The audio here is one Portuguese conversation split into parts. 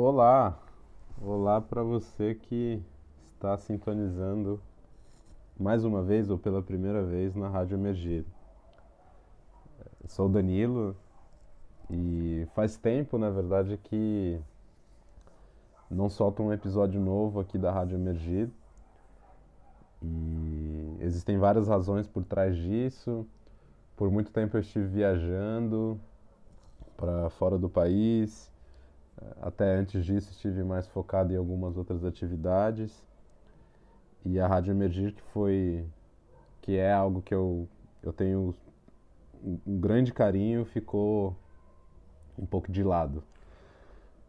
Olá, olá para você que está sintonizando mais uma vez ou pela primeira vez na Rádio Emergir. Sou o Danilo e faz tempo, na verdade, que não solto um episódio novo aqui da Rádio Emergir. E existem várias razões por trás disso. Por muito tempo eu estive viajando para fora do país. Até antes disso estive mais focado em algumas outras atividades. E a Rádio Emergir que foi que é algo que eu, eu tenho um grande carinho, ficou um pouco de lado.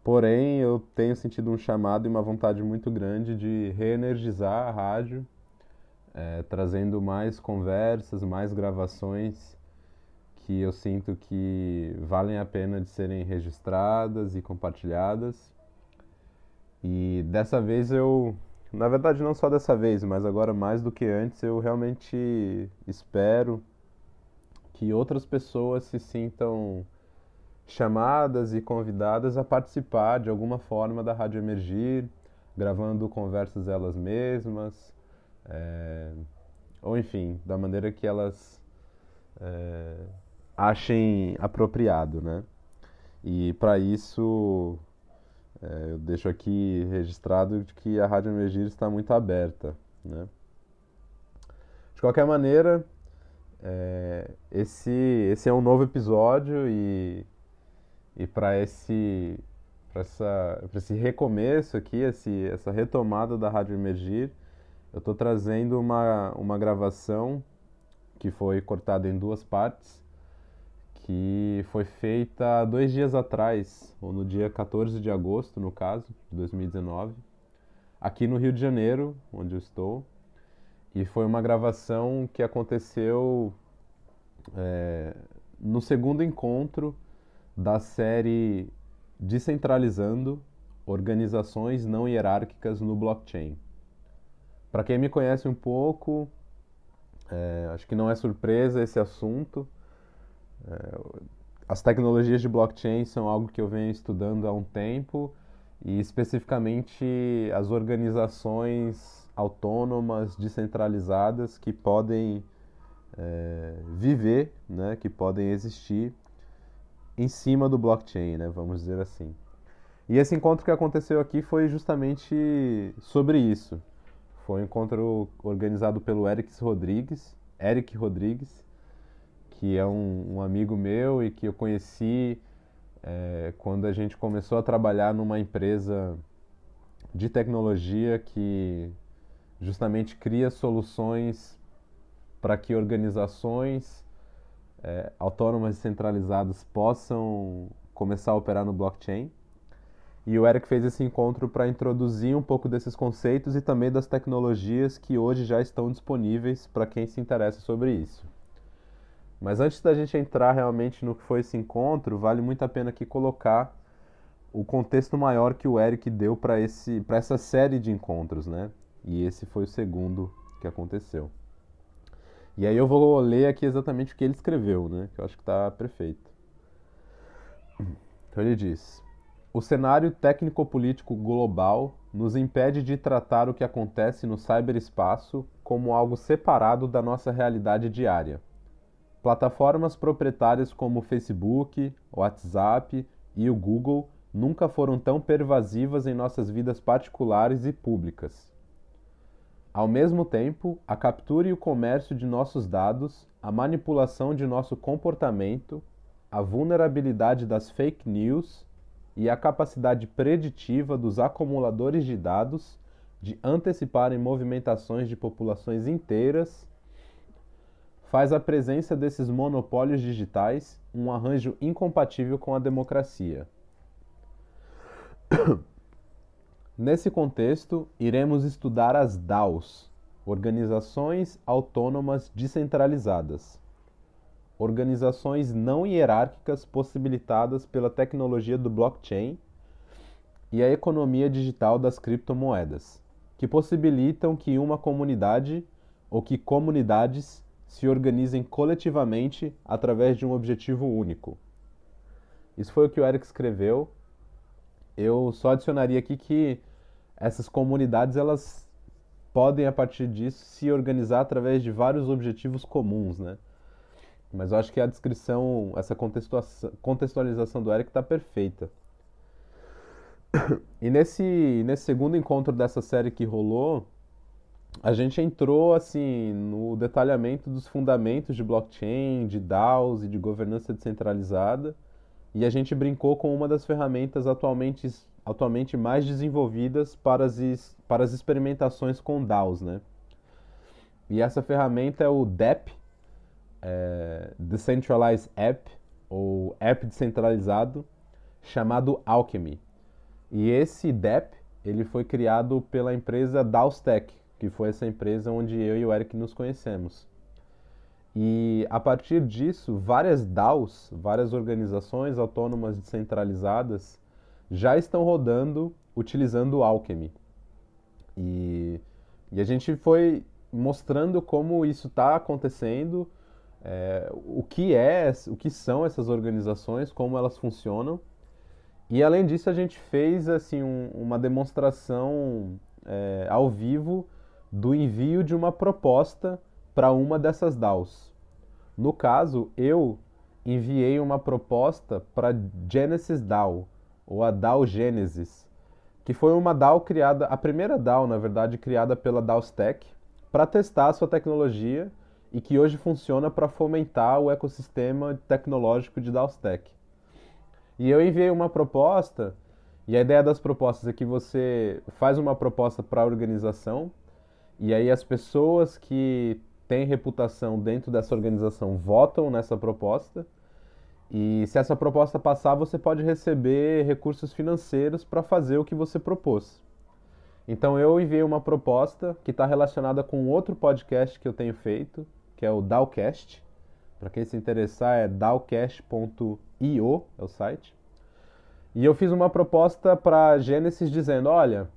Porém, eu tenho sentido um chamado e uma vontade muito grande de reenergizar a rádio, é, trazendo mais conversas, mais gravações que eu sinto que valem a pena de serem registradas e compartilhadas. E dessa vez eu, na verdade não só dessa vez, mas agora mais do que antes, eu realmente espero que outras pessoas se sintam chamadas e convidadas a participar de alguma forma da Rádio Emergir, gravando conversas elas mesmas, é, ou enfim, da maneira que elas é, achem apropriado, né? E para isso é, eu deixo aqui registrado que a Rádio Emergir está muito aberta, né? De qualquer maneira, é, esse, esse é um novo episódio e, e para esse, esse recomeço aqui, esse, essa retomada da Rádio Emergir, eu estou trazendo uma, uma gravação que foi cortada em duas partes que foi feita dois dias atrás, ou no dia 14 de agosto, no caso, de 2019, aqui no Rio de Janeiro, onde eu estou. E foi uma gravação que aconteceu é, no segundo encontro da série Descentralizando Organizações Não Hierárquicas no Blockchain. Para quem me conhece um pouco, é, acho que não é surpresa esse assunto as tecnologias de blockchain são algo que eu venho estudando há um tempo e especificamente as organizações autônomas, descentralizadas que podem é, viver, né, que podem existir em cima do blockchain, né, vamos dizer assim. E esse encontro que aconteceu aqui foi justamente sobre isso. Foi um encontro organizado pelo Eric Rodrigues, Eric Rodrigues, que é um, um amigo meu e que eu conheci é, quando a gente começou a trabalhar numa empresa de tecnologia que justamente cria soluções para que organizações é, autônomas e centralizadas possam começar a operar no blockchain. E o Eric fez esse encontro para introduzir um pouco desses conceitos e também das tecnologias que hoje já estão disponíveis para quem se interessa sobre isso. Mas antes da gente entrar realmente no que foi esse encontro, vale muito a pena aqui colocar o contexto maior que o Eric deu para esse para essa série de encontros, né? E esse foi o segundo que aconteceu. E aí eu vou ler aqui exatamente o que ele escreveu, né? Que eu acho que está perfeito. Então ele diz: O cenário técnico-político global nos impede de tratar o que acontece no cyberespaço como algo separado da nossa realidade diária Plataformas proprietárias como o Facebook, WhatsApp e o Google nunca foram tão pervasivas em nossas vidas particulares e públicas. Ao mesmo tempo, a captura e o comércio de nossos dados, a manipulação de nosso comportamento, a vulnerabilidade das fake news e a capacidade preditiva dos acumuladores de dados de anteciparem movimentações de populações inteiras faz a presença desses monopólios digitais um arranjo incompatível com a democracia. Nesse contexto, iremos estudar as DAOs, Organizações Autônomas Descentralizadas, organizações não hierárquicas possibilitadas pela tecnologia do blockchain e a economia digital das criptomoedas, que possibilitam que uma comunidade ou que comunidades se organizem coletivamente através de um objetivo único. Isso foi o que o Eric escreveu. eu só adicionaria aqui que essas comunidades elas podem a partir disso se organizar através de vários objetivos comuns, né? Mas eu acho que a descrição, essa contextualização do Eric está perfeita. E nesse, nesse segundo encontro dessa série que rolou, a gente entrou assim no detalhamento dos fundamentos de blockchain, de DAOs e de governança descentralizada, e a gente brincou com uma das ferramentas atualmente, atualmente mais desenvolvidas para as, para as experimentações com DAOs, né? E essa ferramenta é o DEP, é, Decentralized App, ou App Descentralizado, chamado Alchemy. E esse DEP, ele foi criado pela empresa DAOSTech, que foi essa empresa onde eu e o Eric nos conhecemos. E a partir disso, várias DAOs, várias organizações autônomas descentralizadas, já estão rodando utilizando o Alchemy. E, e a gente foi mostrando como isso está acontecendo, é, o que é, o que são essas organizações, como elas funcionam. E além disso, a gente fez assim um, uma demonstração é, ao vivo do envio de uma proposta para uma dessas DAOs. No caso, eu enviei uma proposta para Genesis DAO, ou a DAO Genesis, que foi uma DAO criada, a primeira DAO, na verdade, criada pela DAOSTech, para testar a sua tecnologia e que hoje funciona para fomentar o ecossistema tecnológico de DAOSTech. E eu enviei uma proposta, e a ideia das propostas é que você faz uma proposta para a organização e aí as pessoas que têm reputação dentro dessa organização votam nessa proposta. E se essa proposta passar, você pode receber recursos financeiros para fazer o que você propôs. Então eu enviei uma proposta que está relacionada com outro podcast que eu tenho feito, que é o Dowcast. Para quem se interessar, é dowcast.io, é o site. E eu fiz uma proposta para Genesis dizendo: olha,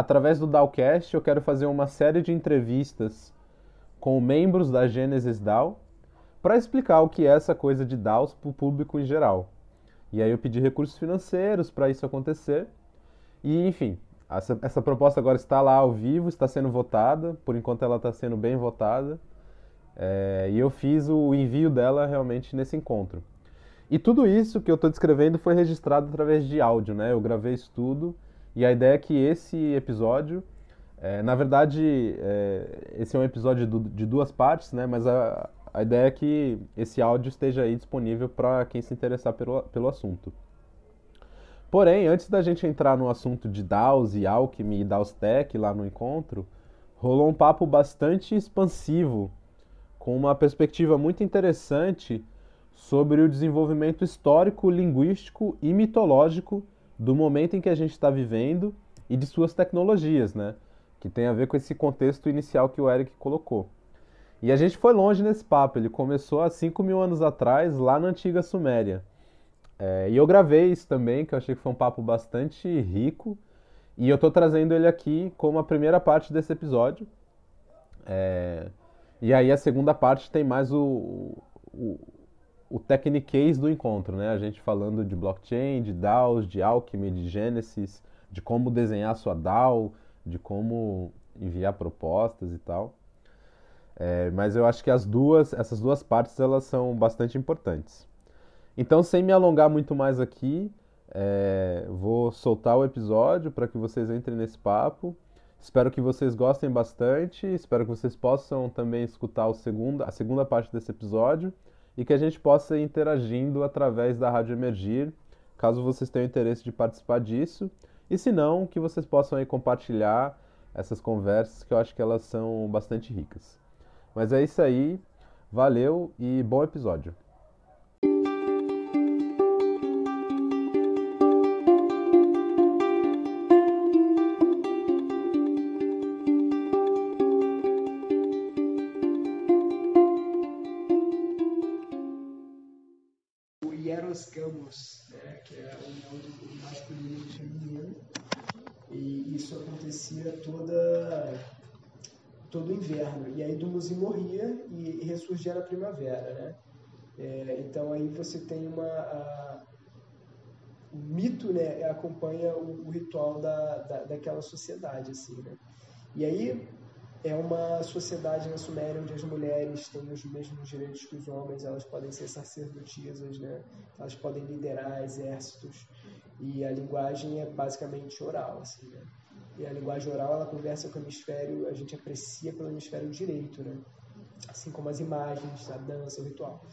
através do Dowcast, eu quero fazer uma série de entrevistas com membros da Genesis DAO para explicar o que é essa coisa de DAOs para o público em geral. E aí eu pedi recursos financeiros para isso acontecer. E, enfim, essa, essa proposta agora está lá ao vivo, está sendo votada. Por enquanto ela está sendo bem votada. É, e eu fiz o envio dela realmente nesse encontro. E tudo isso que eu estou descrevendo foi registrado através de áudio, né? Eu gravei isso tudo e a ideia é que esse episódio, é, na verdade, é, esse é um episódio de duas partes, né? Mas a, a ideia é que esse áudio esteja aí disponível para quem se interessar pelo, pelo assunto. Porém, antes da gente entrar no assunto de DAOs e Alchemy e DAOs Tech lá no encontro, rolou um papo bastante expansivo, com uma perspectiva muito interessante sobre o desenvolvimento histórico, linguístico e mitológico do momento em que a gente está vivendo e de suas tecnologias, né? Que tem a ver com esse contexto inicial que o Eric colocou. E a gente foi longe nesse papo, ele começou há 5 mil anos atrás, lá na antiga Suméria. É, e eu gravei isso também, que eu achei que foi um papo bastante rico. E eu estou trazendo ele aqui como a primeira parte desse episódio. É, e aí a segunda parte tem mais o, o, o techniquez do encontro, né? A gente falando de blockchain, de DAOs, de Alchemy, de Genesis, de como desenhar sua DAO, de como enviar propostas e tal. É, mas eu acho que as duas, essas duas partes elas são bastante importantes. Então, sem me alongar muito mais aqui, é, vou soltar o episódio para que vocês entrem nesse papo. Espero que vocês gostem bastante. Espero que vocês possam também escutar o segundo, a segunda parte desse episódio e que a gente possa ir interagindo através da Rádio Emergir, caso vocês tenham interesse de participar disso. E se não, que vocês possam aí compartilhar essas conversas, que eu acho que elas são bastante ricas. Mas é isso aí, valeu e bom episódio. Surgia na primavera, né? É, então aí você tem uma a, o mito né, acompanha o, o ritual da, da, daquela sociedade. Assim, né? E aí é uma sociedade na Suméria onde as mulheres têm os mesmos direitos que os homens, elas podem ser sacerdotisas, né? elas podem liderar exércitos, e a linguagem é basicamente oral. Assim, né? E a linguagem oral ela conversa com o hemisfério, a gente aprecia pelo hemisfério direito, né? Assim como as imagens, a dança, o ritual.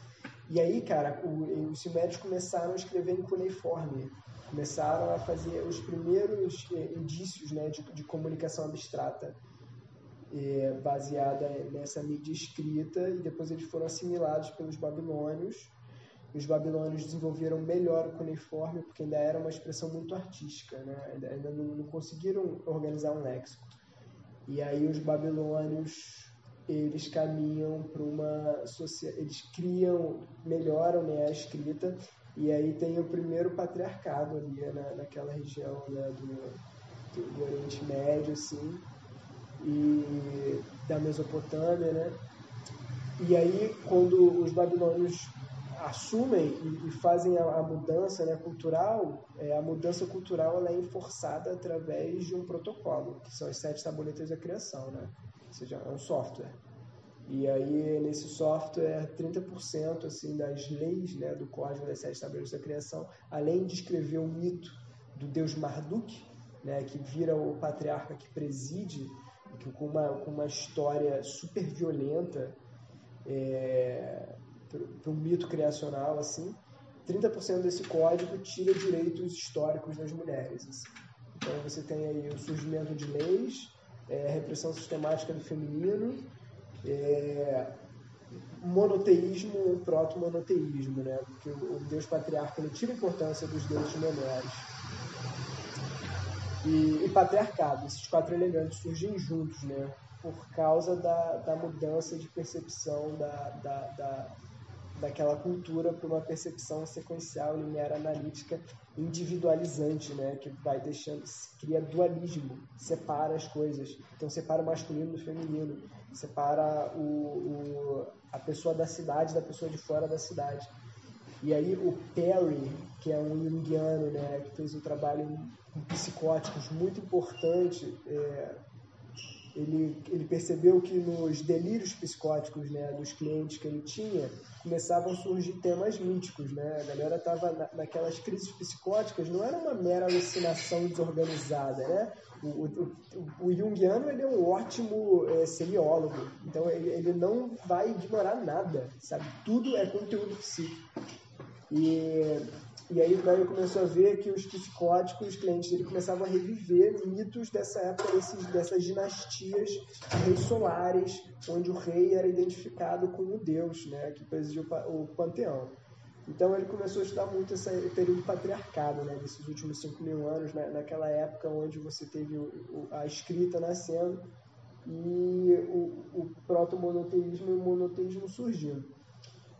E aí, cara, o, os sumérios começaram a escrever em cuneiforme, começaram a fazer os primeiros eh, indícios né, de, de comunicação abstrata é, baseada nessa mídia escrita e depois eles foram assimilados pelos babilônios. Os babilônios desenvolveram melhor o cuneiforme porque ainda era uma expressão muito artística, né? ainda, ainda não, não conseguiram organizar um léxico. E aí os babilônios eles caminham para uma eles criam melhoram né, a escrita e aí tem o primeiro patriarcado ali na, naquela região né, do, do, Oriente Médio assim e da Mesopotâmia, né? E aí, quando os babilônios assumem e, fazem a, a mudança né, cultural, é, a mudança cultural ela é enforçada através de um protocolo, que são as sete tabuletas da criação, né? Seja, é um software. E aí, nesse software, 30% assim, das leis né, do código das sete tabuletas da criação, além de escrever o mito do deus Marduk, né, que vira o patriarca que preside que com uma, com uma história super violenta é, para um mito criacional assim 30% desse código tira direitos históricos das mulheres assim. então você tem aí o surgimento de leis é, repressão sistemática do feminino é, monoteísmo proto-monoteísmo né porque o, o deus patriarca ele tira importância dos deuses menores e, e patriarcado. Esses quatro elementos surgem juntos, né? Por causa da, da mudança de percepção da, da, da daquela cultura para uma percepção sequencial, linear, analítica, individualizante, né? Que vai deixando, cria dualismo, separa as coisas. Então separa o masculino do feminino, separa o, o, a pessoa da cidade da pessoa de fora da cidade. E aí o Perry, que é um junguiano, né, que fez um trabalho com psicóticos muito importante, é, ele, ele percebeu que nos delírios psicóticos né, dos clientes que ele tinha, começavam a surgir temas míticos. Né? A galera estava na, naquelas crises psicóticas, não era uma mera alucinação desorganizada. Né? O, o, o, o Jungiano ele é um ótimo é, seriólogo, então ele, ele não vai ignorar nada, sabe? Tudo é conteúdo psíquico. E, e aí o começou a ver que os psicóticos, os clientes dele começavam a reviver mitos dessa época, desses, dessas dinastias reis solares, onde o rei era identificado como o deus, né, que presidiu o panteão. Então ele começou a estudar muito esse período patriarcado, né, desses últimos 5 mil anos, né, naquela época onde você teve o, o, a escrita nascendo e o, o proto-monoteísmo e o monoteísmo surgindo.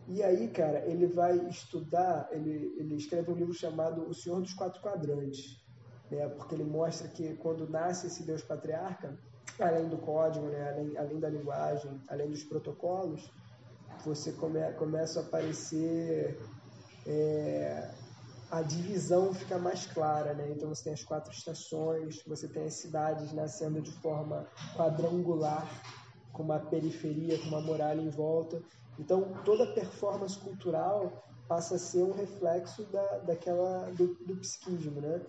E aí, cara, ele vai estudar, ele, ele escreve um livro chamado O Senhor dos Quatro Quadrantes, né? porque ele mostra que quando nasce esse Deus patriarca, além do código, né? além, além da linguagem, além dos protocolos, você come, começa a aparecer é, a divisão fica mais clara, né? Então você tem as quatro estações, você tem as cidades nascendo de forma quadrangular, com uma periferia, com uma muralha em volta, então, toda performance cultural passa a ser um reflexo da, daquela, do, do psiquismo, né?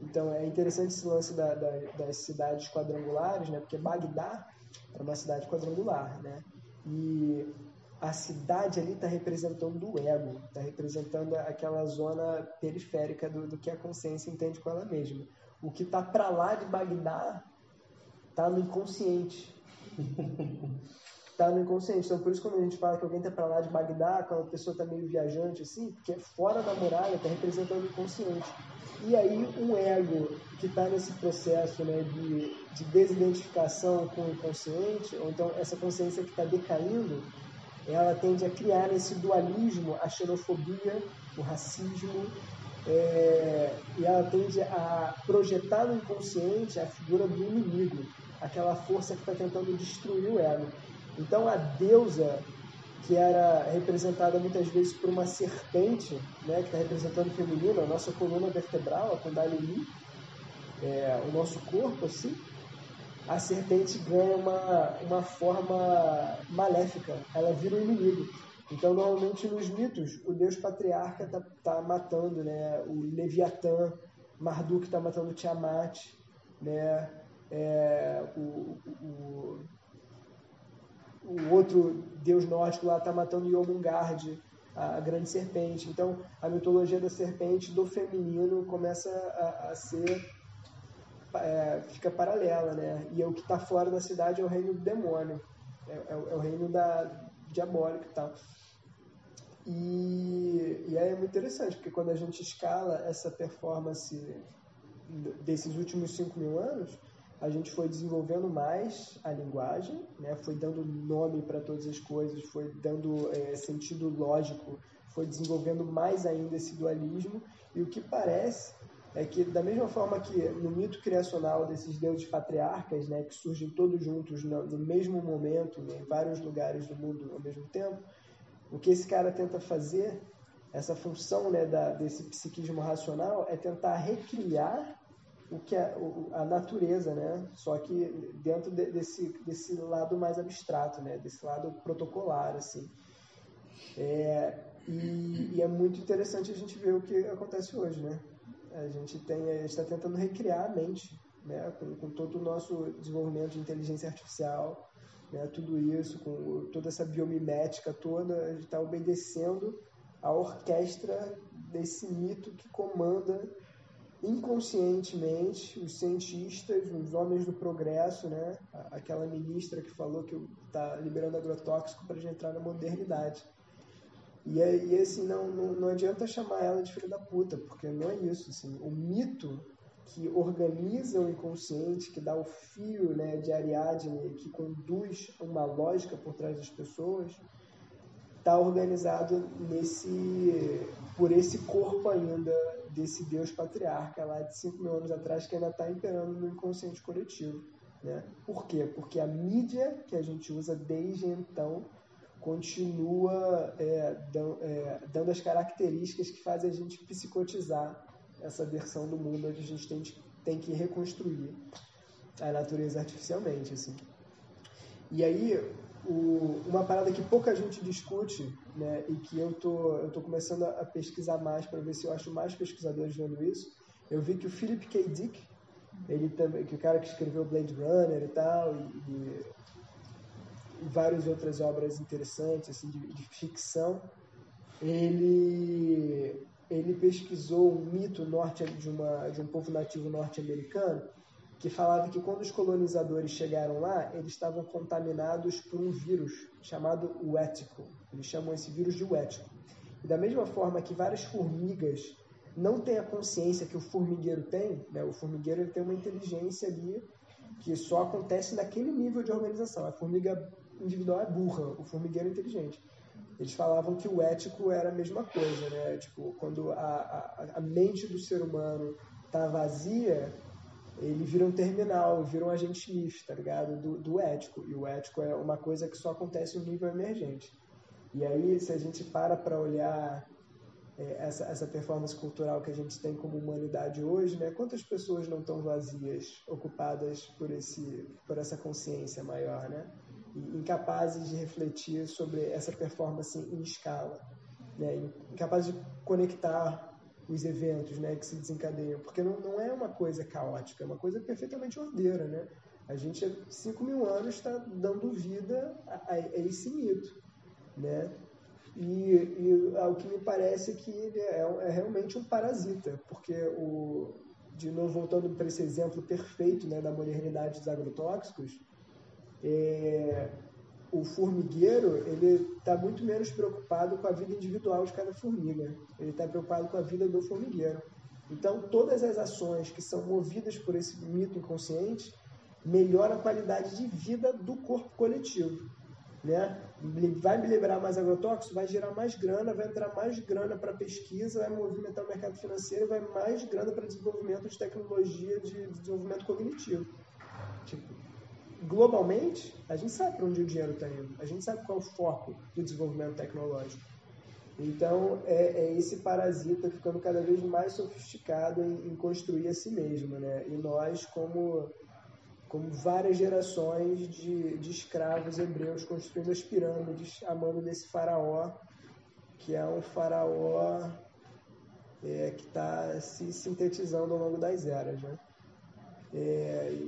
Então, é interessante esse lance da, da, das cidades quadrangulares, né? Porque Bagdá é uma cidade quadrangular, né? E a cidade ali está representando o ego, está representando aquela zona periférica do, do que a consciência entende com ela mesma. O que está para lá de Bagdá está no inconsciente. está no inconsciente. Então, por isso, quando a gente fala que alguém está para lá de Bagdá, quando a pessoa está meio viajante, assim, porque é fora da muralha, está representando o inconsciente. E aí, um ego que está nesse processo né, de, de desidentificação com o inconsciente, ou então essa consciência que está decaindo, ela tende a criar esse dualismo, a xenofobia, o racismo, é, e ela tende a projetar no inconsciente a figura do inimigo, aquela força que está tentando destruir o ego. Então a deusa que era representada muitas vezes por uma serpente, né, que está representando o feminino, a nossa coluna vertebral, a Kundalini, é, o nosso corpo, assim, a serpente ganha uma, uma forma maléfica, ela vira um inimigo. Então, normalmente nos mitos, o deus patriarca está tá matando né, o Leviatã, Marduk está matando Tiamat, né, é, o, o, o, outro deus nórdico lá está matando Yomungard, a, a, grande serpente. Então, a mitologia da serpente do feminino começa a, a ser é, fica paralela, né? E o que está fora da cidade é o reino do demônio, é, é, é o reino da diabólico e tal. E, e aí é muito interessante, porque quando a gente escala essa performance desses últimos 5 mil anos, a gente foi desenvolvendo mais a linguagem, né? foi dando nome para todas as coisas, foi dando é, sentido lógico, foi desenvolvendo mais ainda esse dualismo, e o que parece é que, da mesma forma que no mito criacional desses deuses patriarcas, né, que surgem todos juntos no, no mesmo momento, né, em vários lugares do mundo ao mesmo tempo, o que esse cara tenta fazer, essa função né, da, desse psiquismo racional, é tentar recriar o que é a natureza, né? Só que dentro de, desse desse lado mais abstrato, né? Desse lado protocolar, assim. É, e, e, é muito interessante a gente ver o que acontece hoje, né? A gente tem, está tentando recriar a mente, né? Com, com, todo o nosso desenvolvimento de inteligência artificial, né? Tudo isso, com toda essa biomimética toda, a gente está obedecendo a orquestra desse mito que comanda inconscientemente os cientistas, os homens do progresso, né? Aquela ministra que falou que está liberando agrotóxico para a gente entrar na modernidade. E, e assim, não, não, não adianta chamar ela de filha da puta, porque não é isso. Assim, o mito que organiza o inconsciente, que dá o fio né, de Ariadne, que conduz uma lógica por trás das pessoas, está organizado nesse por esse corpo ainda desse Deus patriarca lá de 5 mil anos atrás que ainda está imperando no inconsciente coletivo. Né? Por quê? Porque a mídia que a gente usa desde então continua é, dão, é, dando as características que fazem a gente psicotizar essa versão do mundo onde a gente tem, tem que reconstruir a natureza artificialmente. Assim. E aí, o, uma parada que pouca gente discute, né, e que eu tô, eu tô começando a pesquisar mais para ver se eu acho mais pesquisadores vendo isso. Eu vi que o Philip K. Dick, ele também, que o cara que escreveu Blade Runner e tal, e, e, e várias outras obras interessantes assim de, de ficção, ele ele pesquisou um mito norte de uma de um povo nativo norte-americano que falava que quando os colonizadores chegaram lá, eles estavam contaminados por um vírus chamado Wético. Eles chamam esse vírus de Wético. E da mesma forma que várias formigas não têm a consciência que o formigueiro tem, né? o formigueiro ele tem uma inteligência ali que só acontece naquele nível de organização. A formiga individual é burra, o formigueiro é inteligente. Eles falavam que o ético era a mesma coisa, né? Tipo, quando a, a, a mente do ser humano está vazia, ele vira um terminal, vira um agente Smith, tá ligado? Do, do ético. E o ético é uma coisa que só acontece no nível emergente. E aí, se a gente para para olhar é, essa, essa performance cultural que a gente tem como humanidade hoje, né? Quantas pessoas não estão vazias, ocupadas por, esse, por essa consciência maior, né? E incapazes de refletir sobre essa performance em escala, né? Incapazes de conectar os eventos né, que se desencadeiam, porque não, não é uma coisa caótica, é uma coisa perfeitamente ordeira. Né? A gente há 5 mil anos está dando vida a, a, esse mito. Né? E, e o que me parece é que ele é, é realmente um parasita, porque, o, de novo, voltando para esse exemplo perfeito né, da modernidade dos agrotóxicos, é, o formigueiro ele está muito menos preocupado com a vida individual de cada formiga. Ele está preocupado com a vida do formigueiro. Então, todas as ações que são movidas por esse mito inconsciente melhoram a qualidade de vida do corpo coletivo. Né? Vai me liberar mais agrotóxico, vai gerar mais grana, vai entrar mais grana para pesquisa, vai movimentar o mercado financeiro, vai mais grana para desenvolvimento de tecnologia de desenvolvimento cognitivo. Tipo, globalmente, a gente sabe para onde o dinheiro está indo, a gente sabe qual é o foco do desenvolvimento tecnológico. Então, é, é, esse parasita ficando cada vez mais sofisticado em, em, construir a si mesmo, né? E nós, como, como várias gerações de, de escravos hebreus construindo as pirâmides, amando desse faraó, que é um faraó é, que está se sintetizando ao longo das eras, né? É,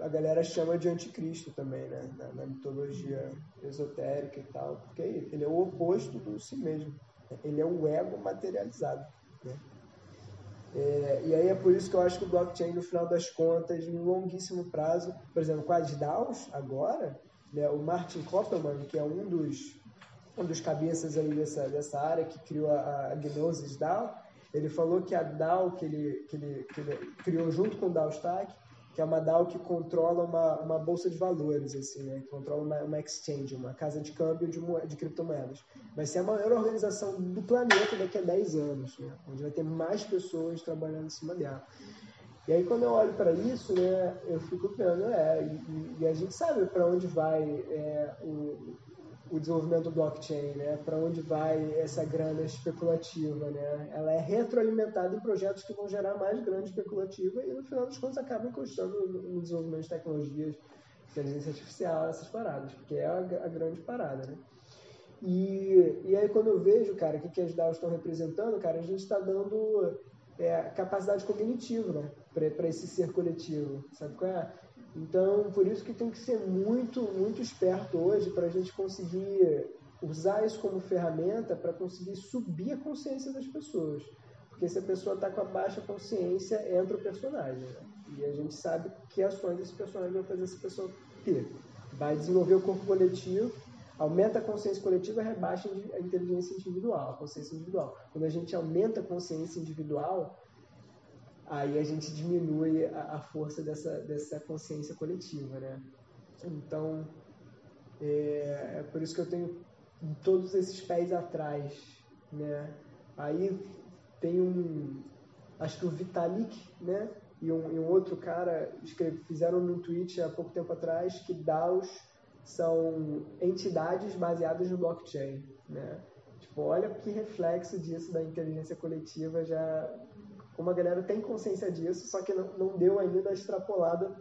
a galera chama de anticristo também, né? Na, na, mitologia esotérica e tal, porque ele é o oposto do si mesmo. Ele é o ego materializado, né? É, e aí é por isso que eu acho que o blockchain, no final das contas, em longuíssimo prazo, por exemplo, com as DAOs, agora, né, o Martin Koppelman, que é um dos, um dos cabeças aí dessa, dessa área, que criou a, a Gnosis DAO, ele falou que a DAO que ele, que ele, que ele criou junto com o DAO Stack que é uma DAO que controla uma, uma bolsa de valores, assim, né? Controla uma, uma exchange, uma casa de câmbio de, de criptomoedas. Vai ser a maior organização do planeta daqui a 10 anos, né? Onde vai ter mais pessoas trabalhando em cima dela. E aí quando eu olho para isso, né, eu fico vendo, é, e, e a gente sabe para onde vai é, o, o desenvolvimento do blockchain, né? Para onde vai essa grana especulativa, né? Ela é retroalimentada em projetos que vão gerar mais grana especulativa e no final das contas acabam encostando no desenvolvimento de tecnologias, inteligência artificial, essas paradas, porque é a, a grande parada, né? E, e aí quando eu vejo, cara, o que, que as DAOs estão representando, cara, a gente está dando é, capacidade cognitiva, né? Para esse ser coletivo, sabe qual é? Então, por isso que tem que ser muito, muito esperto hoje para a gente conseguir usar isso como ferramenta para conseguir subir a consciência das pessoas. Porque se a pessoa está com a baixa consciência, entra o personagem. Né? E a gente sabe que ações esse personagem vai fazer essa pessoa ter. Vai desenvolver o corpo coletivo, aumenta a consciência coletiva, rebaixa a inteligência individual, a consciência individual. Quando a gente aumenta a consciência individual, aí a gente diminui a, a força dessa, dessa consciência coletiva, né? Então, é, é, por isso que eu tenho todos esses pés atrás, né? Aí tem um, acho que o Vitalik, né? E um, e um outro cara escreve, fizeram no tweet há pouco tempo atrás que DAOs são entidades baseadas no blockchain, né? Tipo, olha que reflexo disso da inteligência coletiva já como a galera tem consciência disso, só que não, não deu ainda a extrapolada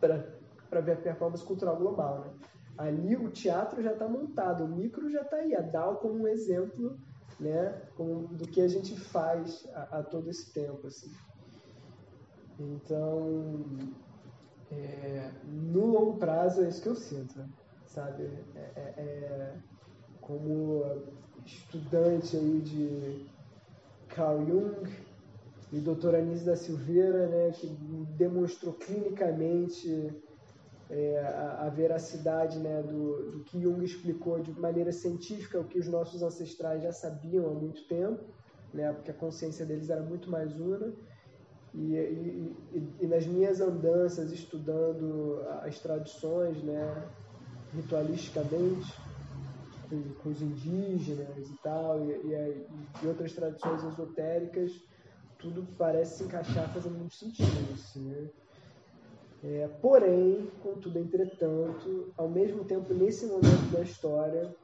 para ver a performance cultural global. Né? Ali o teatro já está montado, o micro já está aí, a DAO como um exemplo né, como, do que a gente faz a, a todo esse tempo. Assim. Então, é, no longo prazo é isso que eu sinto, sabe? É, é, é como estudante aí de Carl Jung, e doutora Anise da Silveira, né, que demonstrou clinicamente é, a, a, veracidade né, do, do, que Jung explicou de maneira científica o que os nossos ancestrais já sabiam há muito tempo, né, porque a consciência deles era muito mais una. E, e, e, e nas minhas andanças estudando as tradições, né, ritualisticamente, com, com os indígenas e tal, e, e outras tradições esotéricas, tudo parece se encaixar fazendo muito sentido. Assim, né? é, porém, contudo, entretanto, ao mesmo tempo, nesse momento da história,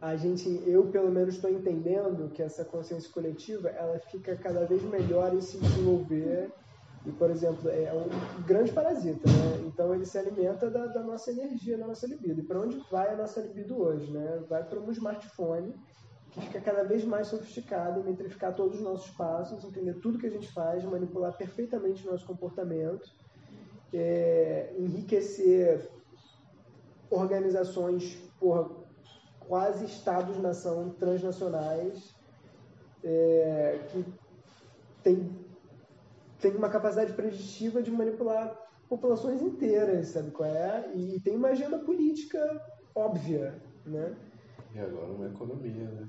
a gente, eu pelo menos estou entendendo que essa consciência coletiva ela fica cada vez melhor em se desenvolver e, por exemplo, é um grande parasita, né? Então ele se alimenta da, da nossa energia, da nossa libido. E para onde vai a nossa libido hoje, né? Vai para um smartphone que fica cada vez mais sofisticado em metrificar todos os nossos passos, entender tudo que a gente faz, manipular perfeitamente o nosso comportamento, é, enriquecer organizações, porra, quase estados-nação transnacionais, é, que tem, tem uma capacidade preditiva de manipular populações inteiras, sabe qual é? E tem uma agenda política óbvia, né? E agora uma economia, né?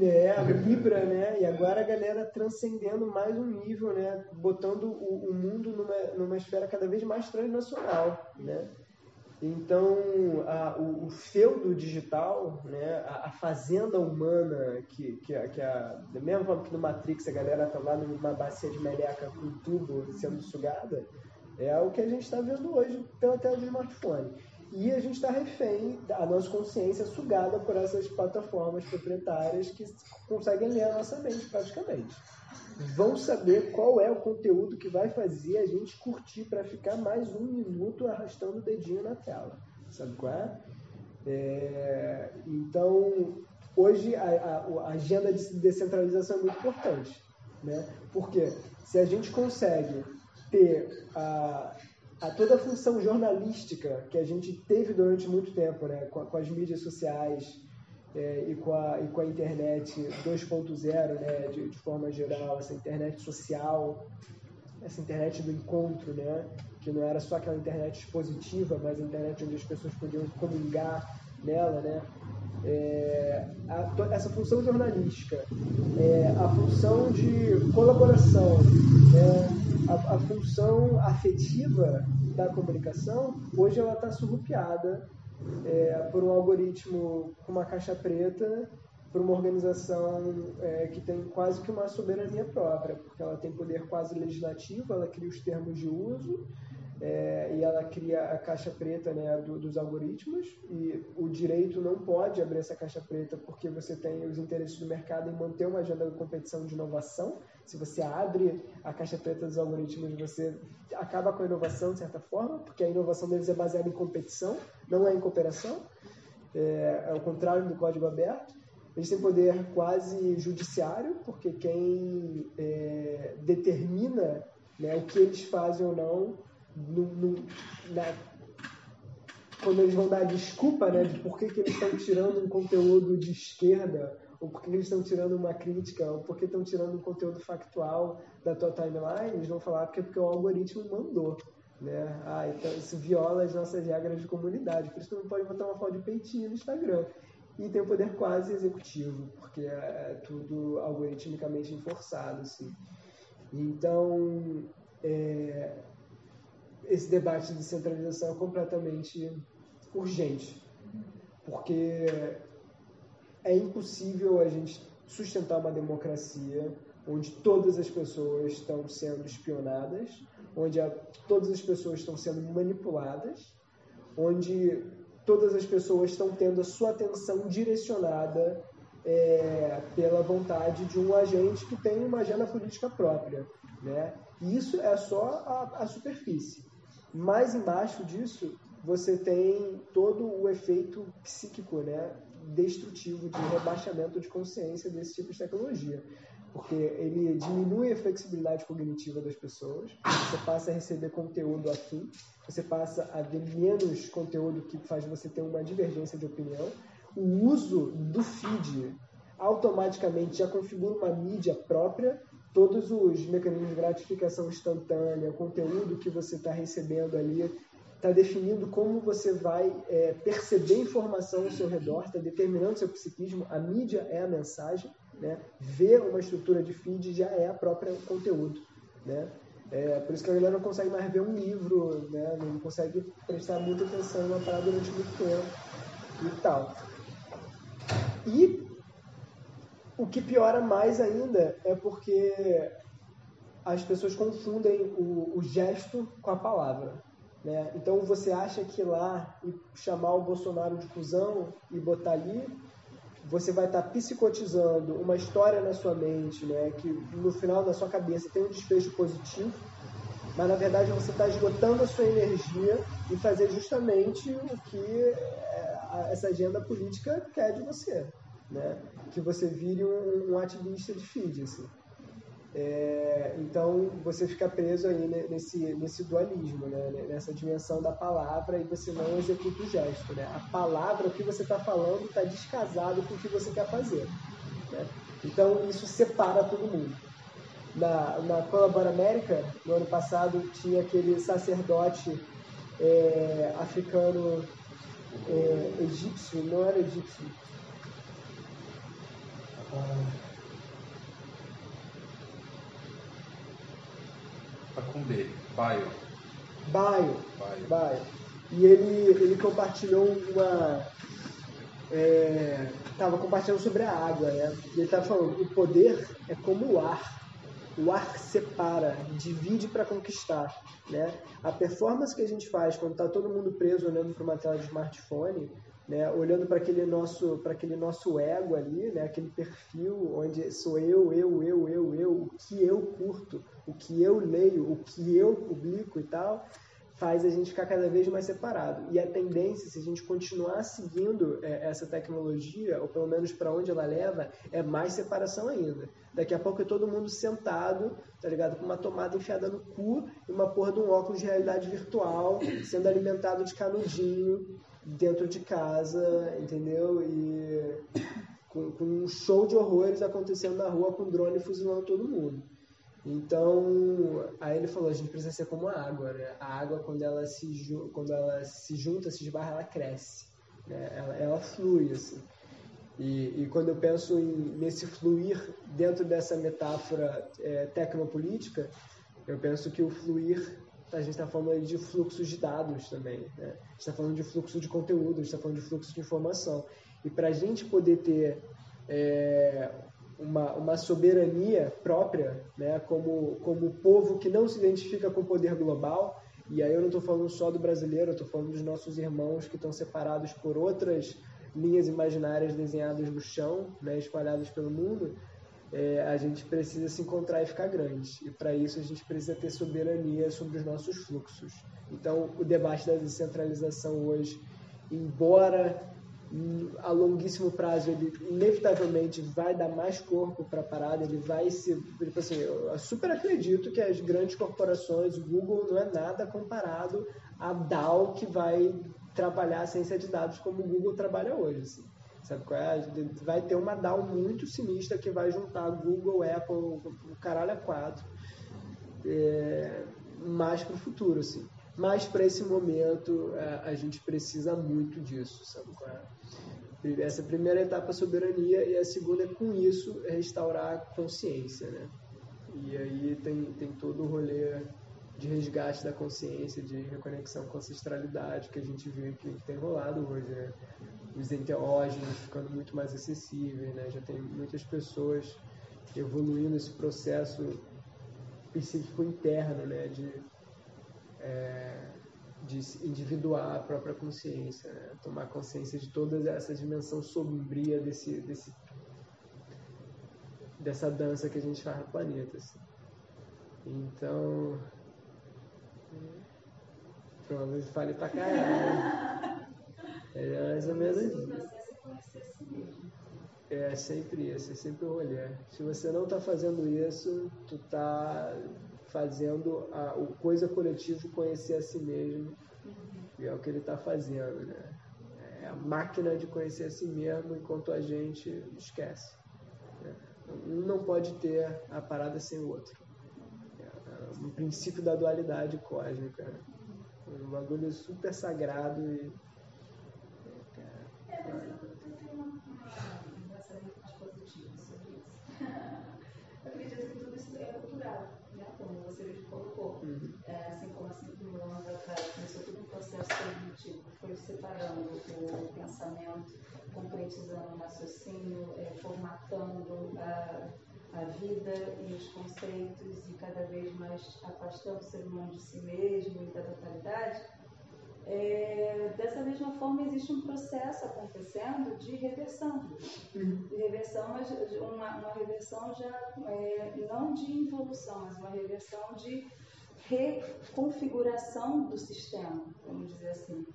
É, a Libra, né? E agora a galera transcendendo mais um nível, né? Botando o, o mundo numa, numa esfera cada vez mais transnacional, né? Então, a, o, o, feudo digital, né, a, a, fazenda humana, que, que, que a, da mesma forma que no Matrix a galera tá lá numa bacia de meleca com um tubo sendo sugada, É o que a gente está vendo hoje pela tela do smartphone. E a gente está refém, a nossa consciência sugada por essas plataformas proprietárias que conseguem ler a nossa mente praticamente. Vão saber qual é o conteúdo que vai fazer a gente curtir para ficar mais um minuto arrastando o dedinho na tela. Sabe qual é? é então, hoje a, a, a agenda de descentralização é muito importante. Né? Porque se a gente consegue ter a, a toda a função jornalística que a gente teve durante muito tempo, né, com, com as mídias sociais é, e, com a, e com a internet 2.0, né, de, de, forma geral, essa internet social, essa internet do encontro, né, que não era só aquela internet expositiva, mas a internet onde as pessoas podiam comungar nela, né, é, a, essa função jornalística, é, a função de colaboração, é, a, a, função afetiva da comunicação, hoje ela está surrupiada é, por um algoritmo com uma caixa preta, por uma organização é, que tem quase que uma soberania própria, porque ela tem poder quase legislativo, ela cria os termos de uso, é, e ela cria a caixa preta né, do, dos algoritmos e o direito não pode abrir essa caixa preta porque você tem os interesses do mercado em manter uma agenda de competição de inovação. Se você abre a caixa preta dos algoritmos, você acaba com a inovação de certa forma, porque a inovação deles é baseada em competição, não é em cooperação. É, é o contrário do código aberto. Eles têm poder quase judiciário, porque quem é, determina né, o que eles fazem ou não no, no, na, quando eles vão dar desculpa né, de por que, que eles estão tirando um conteúdo de esquerda, ou por que eles estão tirando uma crítica, ou por que estão tirando um conteúdo factual da tua timeline, eles vão falar porque, porque o algoritmo mandou. Né? Ah, então isso viola as nossas regras de comunidade, por isso tu não pode botar uma foto de peitinho no Instagram. E tem o poder quase executivo, porque é, é tudo algoritmicamente enforçado. Assim. Então, é, esse debate de descentralização é completamente urgente, porque é impossível a gente sustentar uma democracia onde todas as pessoas estão sendo espionadas, onde a, todas as pessoas estão sendo manipuladas, onde todas as pessoas estão tendo a sua atenção direcionada é, pela vontade de um agente que tem uma agenda política própria. Né? E isso é só a, a superfície. Mais embaixo disso, você tem todo o efeito psíquico, né, destrutivo de rebaixamento de consciência desse tipo de tecnologia. Porque ele diminui a flexibilidade cognitiva das pessoas, você passa a receber conteúdo afim, você passa a ver menos conteúdo que faz você ter uma divergência de opinião. O uso do feed automaticamente já configura uma mídia própria todos os mecanismos de gratificação instantânea, o conteúdo que você está recebendo ali, está definindo como você vai é, perceber informação ao seu redor, está determinando seu psiquismo. A mídia é a mensagem, né? ver uma estrutura de feed já é a própria conteúdo. Né? É, por isso que a galera não consegue mais ver um livro, né? não consegue prestar muita atenção em uma parada durante muito tempo e tal. E o que piora mais ainda é porque as pessoas confundem o, o gesto com a palavra. Né? Então você acha que lá e chamar o Bolsonaro de cuzão e botar ali, você vai estar psicotizando uma história na sua mente, né? que no final da sua cabeça tem um desfecho positivo, mas na verdade você está esgotando a sua energia e fazer justamente o que é, essa agenda política quer de você né? que você vire um, um ativista de feed. Assim. É, então você fica preso aí nesse, nesse dualismo, né? nessa dimensão da palavra e você não executa o gesto. Né? A palavra, o que você está falando, está descasado com o que você quer fazer. Né? Então isso separa todo mundo. Na, na Colabora América, no ano passado, tinha aquele sacerdote é, africano é, egípcio, não era egípcio, Tá com B, Baio. Baio. Baio. E ele, ele compartilhou uma. É, tava compartilhando sobre a água, né? E ele tava falando, o poder é como o ar. o ar separa, divide para conquistar. Né? A performance que a gente faz quando está todo mundo preso olhando para uma tela de smartphone, né? olhando para aquele nosso para aquele nosso ego ali, né? aquele perfil onde sou eu, eu, eu, eu, eu, o que eu curto, o que eu leio, o que eu publico e tal, faz a gente ficar cada vez mais separado. E a tendência, se a gente continuar seguindo é, essa tecnologia, ou pelo menos para onde ela leva, é mais separação ainda. Daqui a pouco é todo mundo sentado, tá ligado? Com uma tomada enfiada no cu e uma porra de um óculos de realidade virtual, sendo alimentado de canudinho dentro de casa, entendeu? E com, com um show de horrores acontecendo na rua com drone fuzilando todo mundo. Então, aí ele falou, a gente precisa ser como a água, né? A água, quando ela se, quando ela se junta, se esbarra, ela cresce, né? ela, ela flui, assim. E, e quando eu penso em, nesse fluir dentro dessa metáfora é, tecnopolítica, eu penso que o fluir, a gente está falando de fluxo de dados também, né? a gente está falando de fluxo de conteúdo, a gente está falando de fluxo de informação. E para a gente poder ter é, uma, uma soberania própria, né, como, como povo que não se identifica com o poder global, e aí eu não estou falando só do brasileiro, eu estou falando dos nossos irmãos que estão separados por outras linhas imaginárias desenhadas no chão, né, espalhadas pelo mundo, é, a gente precisa se encontrar e ficar grande. E para isso a gente precisa ter soberania sobre os nossos fluxos. Então, o debate da descentralização hoje, embora a longuíssimo prazo ele inevitavelmente vai dar mais corpo para a parada, ele vai se. Tipo assim, eu super acredito que as grandes corporações, o Google não é nada comparado a DAO que vai trabalhar a ciência de dados como o Google trabalha hoje. Assim. Sabe qual é? Vai ter uma DAO muito sinistra que vai juntar Google, Apple, o caralho a quatro, é, mais para o futuro, assim. Mas para esse momento é, a gente precisa muito disso, sabe qual é? Essa primeira etapa é soberania e a segunda é com isso restaurar a consciência, né? E aí tem, tem todo o rolê de resgate da consciência, de reconexão com a ancestralidade que a gente viu que, que tem rolado hoje, né? Os enteógenos ficando muito mais acessíveis, né? Já tem muitas pessoas evoluindo esse processo psíquico interno, né? De, é, de individuar a própria consciência, né? tomar consciência de toda essa dimensão sombria desse, desse, dessa dança que a gente faz no planeta. Assim. Então, provavelmente falei pra caralho. É mais ou menos isso. É sempre isso, é sempre o olhar. Se você não está fazendo isso, tu está fazendo a, o coisa coletivo conhecer a si mesmo. E é o que ele está fazendo, né? É a máquina de conhecer a si mesmo enquanto a gente esquece. Né? Um não pode ter a parada sem o outro. Um princípio da dualidade cósmica. Né? Um bagulho super sagrado e. É, eu acredito que tudo isso é cultural como você colocou. Uhum. É, assim como há cinco anos atrás começou todo um processo cognitivo, foi separando o pensamento, concretizando o raciocínio, é, formatando a, a vida e os conceitos e cada vez mais afastando o ser humano de si mesmo e da totalidade é, dessa mesma forma, existe um processo acontecendo de reversão. De reversão, mas uma, uma reversão já é, não de involução, mas uma reversão de reconfiguração do sistema, vamos dizer assim.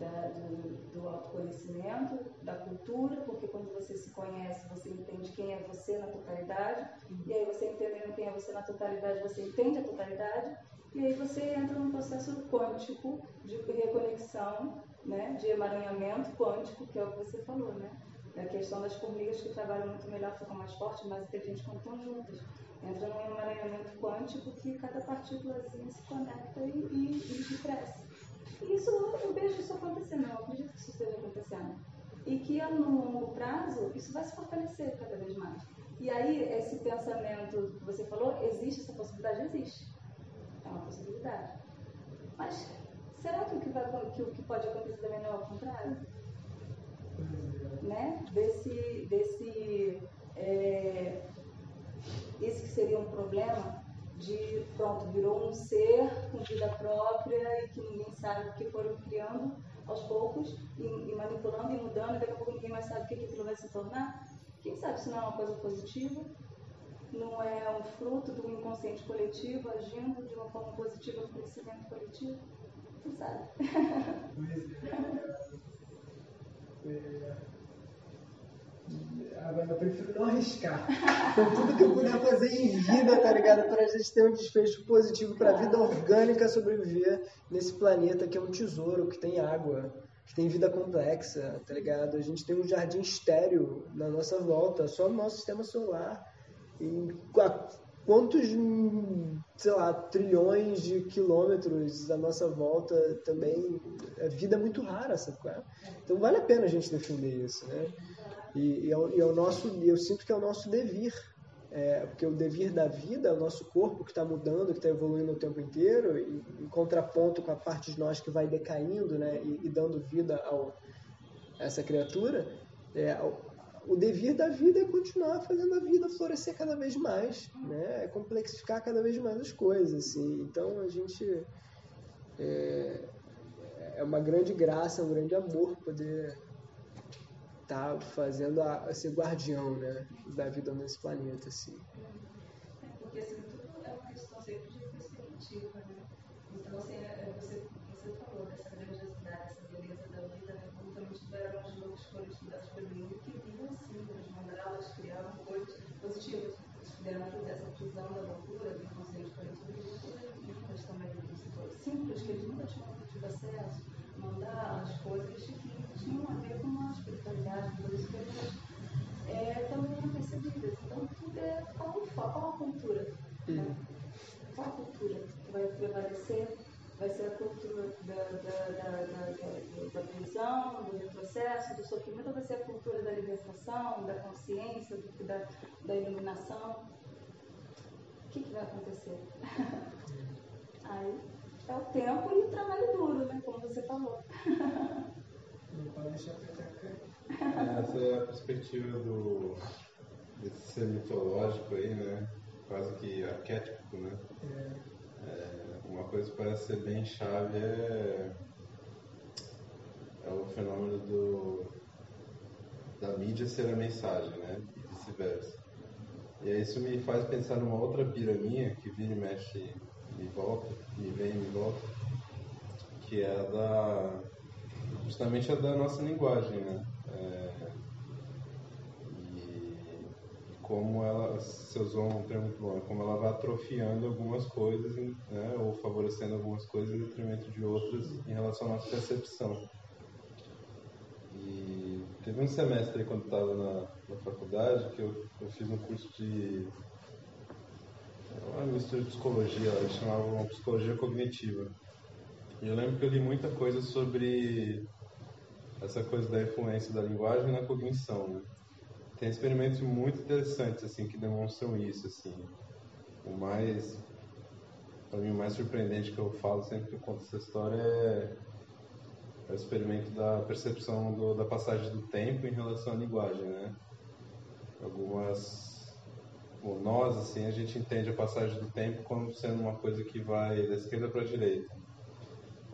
Da, do, do, autoconhecimento, da cultura, porque quando você se conhece, você entende quem é você na totalidade, uhum. e aí você entendendo quem é você na totalidade, você entende a totalidade, e aí você entra num processo quântico de reconexão, né, de emaranhamento quântico, que é o que você falou, né? A questão das formigas que trabalham muito melhor, ficam mais fortes, mais inteligentes quando estão juntas. Entra num emaranhamento quântico que cada partículazinha se conecta e, e, e cresce. Isso, eu vejo isso acontecendo, eu acredito que isso esteja acontecendo. E que a longo prazo, isso vai se fortalecer cada vez mais. E aí, esse pensamento que você falou, existe essa possibilidade? Existe é uma possibilidade. Mas será que o que, vai, que, o que pode acontecer também não é o contrário? Né? Desse, desse, é, esse que seria um problema de, pronto, virou um ser com vida própria e que ninguém sabe o que foram criando aos poucos e, e manipulando e mudando, e daqui a pouco ninguém mais sabe o que, que aquilo vai se tornar. Quem sabe se não é uma coisa positiva, não é um fruto do inconsciente coletivo agindo de uma forma positiva no crescimento coletivo? Quem sabe? É, é, Agora eu prefiro não arriscar. Então, tudo que eu puder fazer em vida, tá ligado? Pra gente ter um desfecho positivo pra vida orgânica sobreviver nesse planeta que é um tesouro, que tem água, que tem vida complexa, tá ligado? A gente tem um jardim estéreo na nossa volta, só no nosso sistema solar. E quantos, sei lá, trilhões de quilômetros da nossa volta também é vida muito rara, sabe? Então vale a pena a gente defender isso, né? E, e, é, e é o nosso, eu sinto que é o nosso devir, é, porque o devir da vida é o nosso corpo que está mudando, que está evoluindo o tempo inteiro, e, em contraponto com a parte de nós que vai decaindo né, e, e dando vida ao, a essa criatura, é, o devir da vida é continuar fazendo a vida florescer cada vez mais, né, é complexificar cada vez mais as coisas. Assim. Então a gente. É, é uma grande graça, um grande amor poder tá fazendo a, ser guardião né, da vida nesse planeta. Assim. É, porque assim, tudo é uma questão sempre de perspectiva. Né? Então, assim, é, você, você falou dessa grandiosidade, essa beleza da vida, né? como também tiveram as outras foram estudadas pelo mundo que vivam assim, as mandalas criaram coisas positivas. Dentro dessa fusão da loucura, Vai ser a cultura da, da, da, da, da prisão, do retrocesso, do sofrimento, ou vai ser a cultura da libertação, da consciência, do, da, da iluminação? O que, que vai acontecer? Aí é o tempo e o trabalho duro, né? Como você falou. Não pode deixar Essa é a perspectiva do desse ser mitológico aí, né? Quase que arquétipo, né? É. É, uma coisa que parece ser bem chave é, é o fenômeno do, da mídia ser a mensagem, né? E vice-versa. E aí isso me faz pensar numa outra piraminha que vira e mexe me volta, me vem e me volta, que é a da justamente a da nossa linguagem, né? É, como ela, você usou um termo muito bom, é como ela vai atrofiando algumas coisas, né? Ou favorecendo algumas coisas em detrimento de outras em relação à nossa percepção. E teve um semestre aí, quando estava na, na, faculdade que eu, eu fiz um curso de uma mistura de psicologia, eles chamavam psicologia cognitiva. E eu lembro que eu li muita coisa sobre essa coisa da influência da linguagem na cognição, né? Tem experimentos muito interessantes assim que demonstram isso, assim. O mais para mim o mais surpreendente que eu falo sempre que eu conto essa história é, é o experimento da percepção do, da passagem do tempo em relação à linguagem, né? Algumas Bom, nós assim a gente entende a passagem do tempo como sendo uma coisa que vai da esquerda para a direita,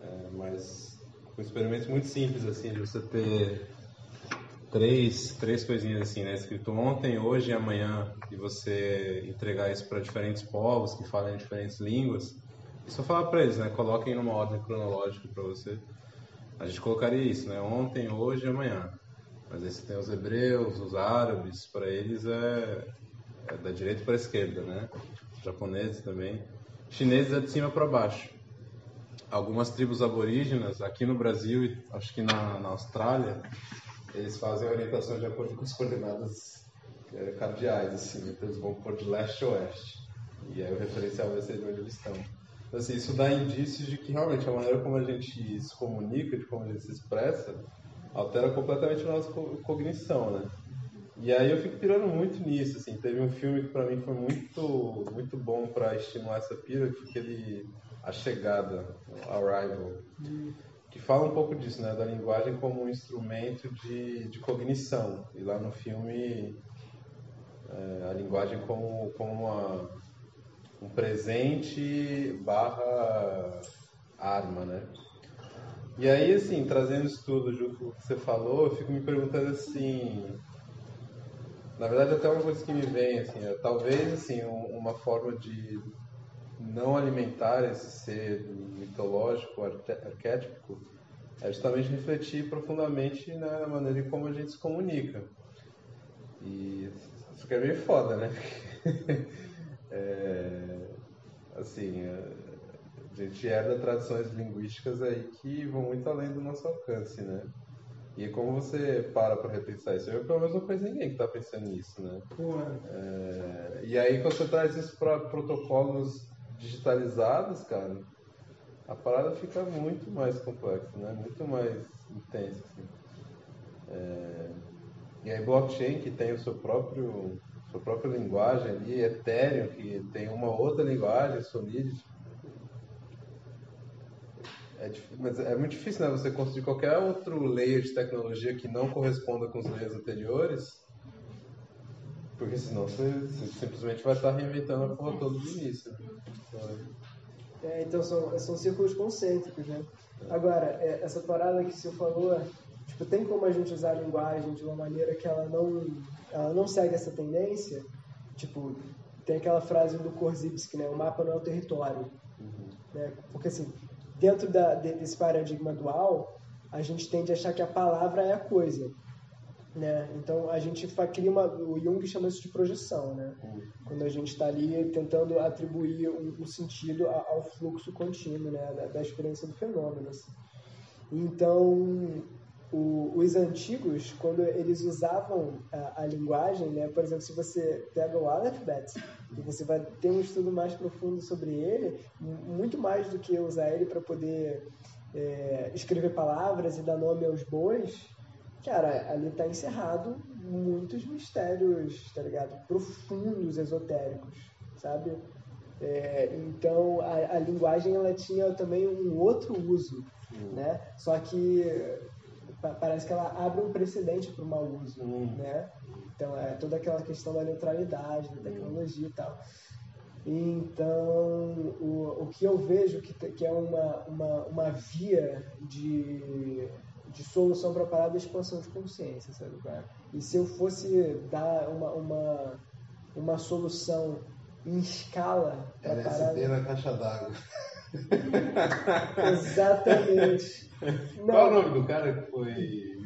é, mas um experimento muito simples, assim, de você ter três, três coisinhas assim, né? Escrito ontem, hoje e amanhã, e você entregar isso para diferentes povos que falam diferentes línguas. E só falar para eles, né? Coloquem numa ordem cronológica para você. A gente colocaria isso, né? Ontem, hoje e amanhã. Mas aí você tem os hebreus, os árabes, para eles é, é da direita para a esquerda, né? Japoneses também. Chineses é de cima para baixo algumas tribos aborígenas, aqui no Brasil e acho que na, na Austrália, eles fazem a orientação de acordo com as coordenadas é, cardeais, assim, então eles vão por de leste a oeste. E aí o referencial vai ser de onde eles estão. Então, assim, isso dá indícios de que realmente a maneira como a gente se comunica, de como a gente se expressa, altera completamente a nossa cognição, né? E aí eu fico pirando muito nisso, assim. Teve um filme que para mim foi muito, muito bom para estimular essa pira, que foi aquele A Chegada, Arrival, que fala um pouco disso, né? Da linguagem como um instrumento de, de cognição. E lá no filme é, a linguagem como, como uma, um presente barra arma, né? E aí, assim, trazendo isso tudo junto com o que você falou, eu fico me perguntando assim. Na verdade, até uma coisa que me vem, assim, é, talvez, assim, um, uma forma de não alimentar esse ser mitológico, arquétipo, é justamente refletir profundamente na maneira como a gente se comunica. E isso que é meio foda, né? é, assim, a gente herda tradições linguísticas aí que vão muito além do nosso alcance, né? E como você para para repensar isso? Eu, pelo menos, não conheço ninguém que está pensando nisso, né? É, e aí, quando você traz isso para protocolos digitalizados, cara, a parada fica muito mais complexa, né? Muito mais intensa, assim. É, e aí, blockchain, que tem o seu próprio sua própria linguagem ali, Ethereum, que tem uma outra linguagem, Solidity, é, mas é muito difícil, né? Você construir qualquer outro layer de tecnologia que não corresponda com os layers anteriores, porque senão você, você simplesmente vai estar reinventando a porra toda do início. Né? É, então são, são círculos concêntricos, né? Agora, é, essa parada que você falou, tipo, tem como a gente usar a linguagem de uma maneira que ela não, ela não segue essa tendência? Tipo, tem aquela frase do Korzybski, né? O mapa não é o território. Uhum. Né? Porque assim, dentro da, desse paradigma dual, a gente tende a achar que a palavra é a coisa. Né? Então a gente cria uma, o Jung chama isso de projeção, né? Quando a gente está ali tentando atribuir um, um sentido ao fluxo contínuo, né? Da, da experiência do fenômeno. Assim. Então o, os antigos, quando eles usavam a, a, linguagem, né? Por exemplo, se você pega o alphabet e você vai ter um estudo mais profundo sobre ele, muito mais do que usar ele para poder é, escrever palavras e dar nome aos bois, cara, ali está encerrado muitos mistérios, tá ligado? Profundos, esotéricos, sabe? É, então a, a, linguagem ela tinha também um outro uso, né? Só que parece que ela abre um precedente para o mau uso, hum. né? Então é toda aquela questão da neutralidade, da tecnologia e tal. Então, o, o que eu vejo que, que é uma, uma, uma via de, de solução para a parada é expansão de consciência, sabe? E se eu fosse dar uma, uma, uma solução em escala para a parada... na caixa d'água. Exatamente. Não. Qual é o nome do cara que foi.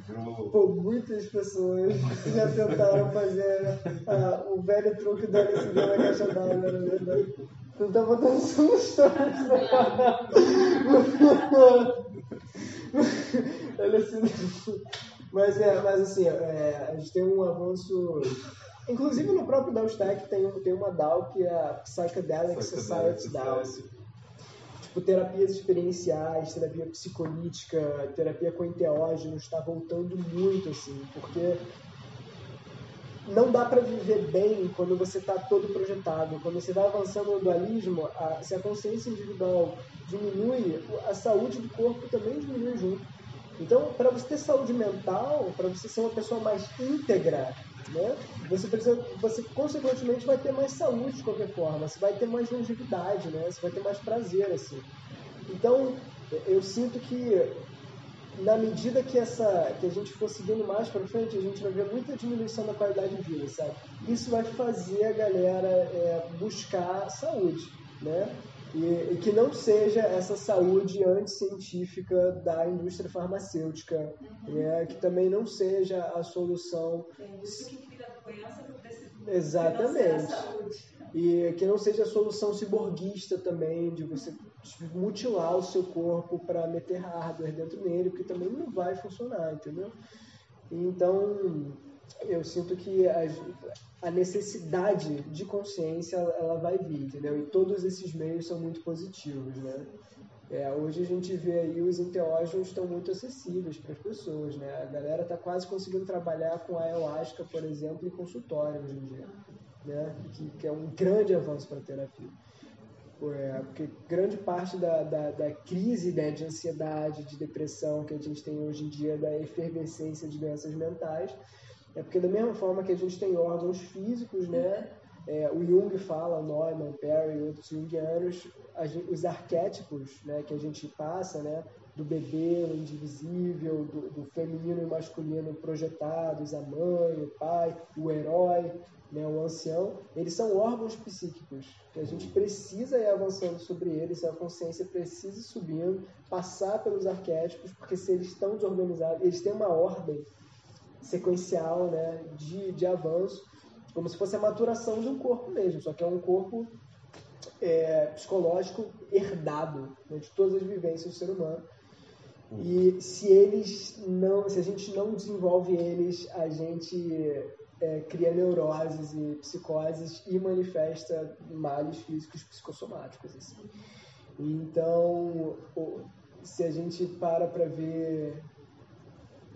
Pô, muitas pessoas já tentaram fazer ah, o velho truque da LSD na caixa d'água, na verdade. Não tá botando soluções. LSD. Mas, é, mas assim, é, a gente tem um avanço. Inclusive no próprio DAO Stack tem, tem uma DAO que é a Psychedelic Society DAO tipo, terapias experienciais, terapia psicolítica, terapia com enteógenos está voltando muito, assim, porque não dá para viver bem quando você está todo projetado. Quando você vai avançando no dualismo, a, se a consciência individual diminui, a saúde do corpo também diminui junto. Então, para você ter saúde mental, para você ser uma pessoa mais íntegra, né? Você precisa, você consequentemente vai ter mais saúde de qualquer forma, você vai ter mais longevidade, né? Você vai ter mais prazer assim. Então, eu sinto que na medida que essa que a gente for seguindo mais para frente, a gente vai ver muita diminuição da qualidade de vida, sabe? Isso vai fazer a galera é, buscar saúde, né? E, e, que não seja essa saúde anticientífica da indústria farmacêutica, uhum. né? que também não seja a solução. Exatamente. E que não seja a solução ciborguista também, de você mutilar o seu corpo para meter hardware dentro dele, porque também não vai funcionar, entendeu? Então, eu sinto que a, a, necessidade de consciência ela vai vir, entendeu? E todos esses meios são muito positivos, né? É, hoje a gente vê aí os enteógenos estão muito acessíveis para as pessoas, né? A galera está quase conseguindo trabalhar com a ayahuasca, por exemplo, em consultório hoje em dia, né? Que, que é um grande avanço para a terapia. É, porque grande parte da, da, da crise né, de ansiedade, de depressão que a gente tem hoje em dia, da efervescência de doenças mentais, É porque da mesma forma que a gente tem órgãos físicos, né? É, o Jung fala, Neumann, Perry e outros jungianos, gente, os arquétipos né, que a gente passa, né, do bebê, o indivisível, do, do, feminino e masculino projetados, a mãe, o pai, o herói, né, o ancião, eles são órgãos psíquicos que a gente precisa ir avançando sobre eles, a consciência precisa ir subindo, passar pelos arquétipos, porque se eles estão desorganizados, eles têm uma ordem sequencial né, de, de avanço, como se fosse a maturação de um corpo mesmo, só que é um corpo é, psicológico herdado né, de todas as vivências do ser humano. E se eles não, se a gente não desenvolve eles, a gente é, cria neuroses e psicoses e manifesta males físicos psicossomáticos. Assim. Então, se a gente para para ver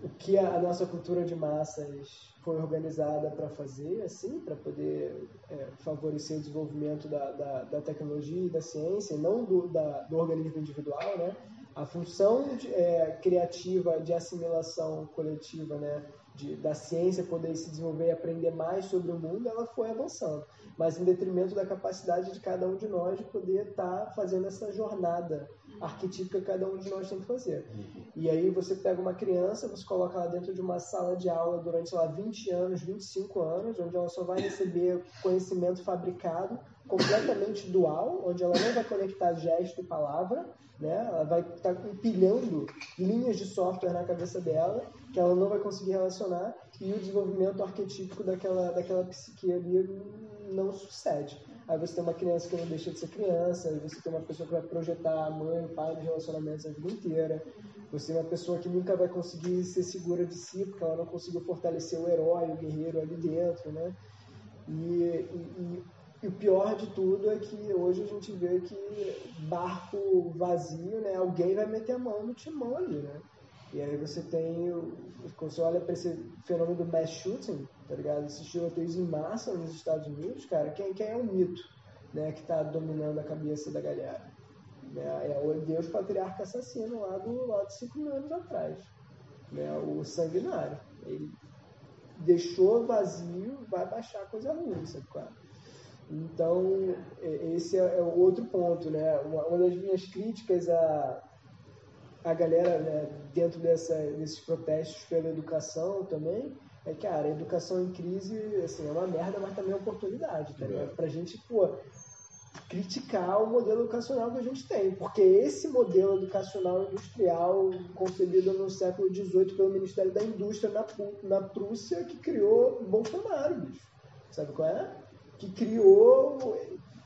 o que a, nossa cultura de massas foi organizada para fazer, assim, para poder é, favorecer o desenvolvimento da, da, da, tecnologia e da ciência, não do, da, do organismo individual, né? A função de, é, criativa de assimilação coletiva, né? De, da ciência poder se desenvolver e aprender mais sobre o mundo, ela foi avançando, mas em detrimento da capacidade de cada um de nós de poder estar tá fazendo essa jornada arquetípica que cada um de nós tem que fazer. E aí você pega uma criança, você coloca ela dentro de uma sala de aula durante, sei lá, 20 anos, 25 anos, onde ela só vai receber conhecimento fabricado, completamente dual, onde ela não vai conectar gesto e palavra, né? Ela vai estar tá empilhando linhas de software na cabeça dela, que ela não vai conseguir relacionar, e o desenvolvimento arquetípico daquela, daquela psique ali não sucede. Aí você tem uma criança que não deixa de ser criança, aí você tem uma pessoa que vai projetar a mãe, o pai nos relacionamentos a vida inteira. Você tem uma pessoa que nunca vai conseguir ser segura de si, porque ela não conseguiu fortalecer o herói, o guerreiro ali dentro, né? E, e, e, o pior de tudo é que hoje a gente vê que barco vazio, né? Alguém vai meter a mão no timão ali, né? E aí você tem, quando você olha para esse fenômeno do mass shooting, tá ligado? Esses tiroteios em massa nos Estados Unidos, cara, quem, quem é o mito, né, que está dominando a cabeça da galera? Né? É o Deus patriarca assassino lá do lado de 5 mil anos atrás, né? O sanguinário. Ele deixou vazio, vai baixar coisa ruim, sabe qual? Então, esse é, é outro ponto, né? Uma das minhas críticas a a galera né, dentro dessa, desses protestos pela educação também é, cara, a educação em crise, assim, é uma merda, mas também é oportunidade, tá ligado? Pra gente, pô, criticar o modelo educacional que a gente tem, porque esse modelo educacional industrial concebido no século XVIII pelo Ministério da Indústria na, na Prússia que criou Bolsonaro, bicho. Sabe qual é? Que criou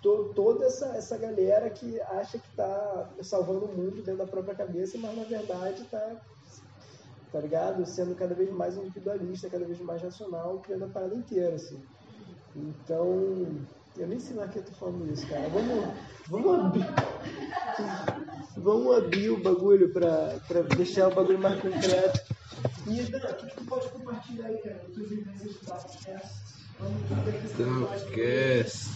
to, toda essa, essa galera que acha que está salvando o mundo dentro da própria cabeça, mas na verdade está tá ligado? Sendo cada vez mais individualista, cada vez mais racional, criando a parada inteira, assim. Então, eu nem sei lá que eu tô falando isso, cara. Vamos, vamos abrir. Vamos abrir o bagulho pra, pra deixar o bagulho mais concreto. E, Dan, o que tu pode compartilhar aí, cara, dos teus do Tapcast? Vamos ver Tapcast.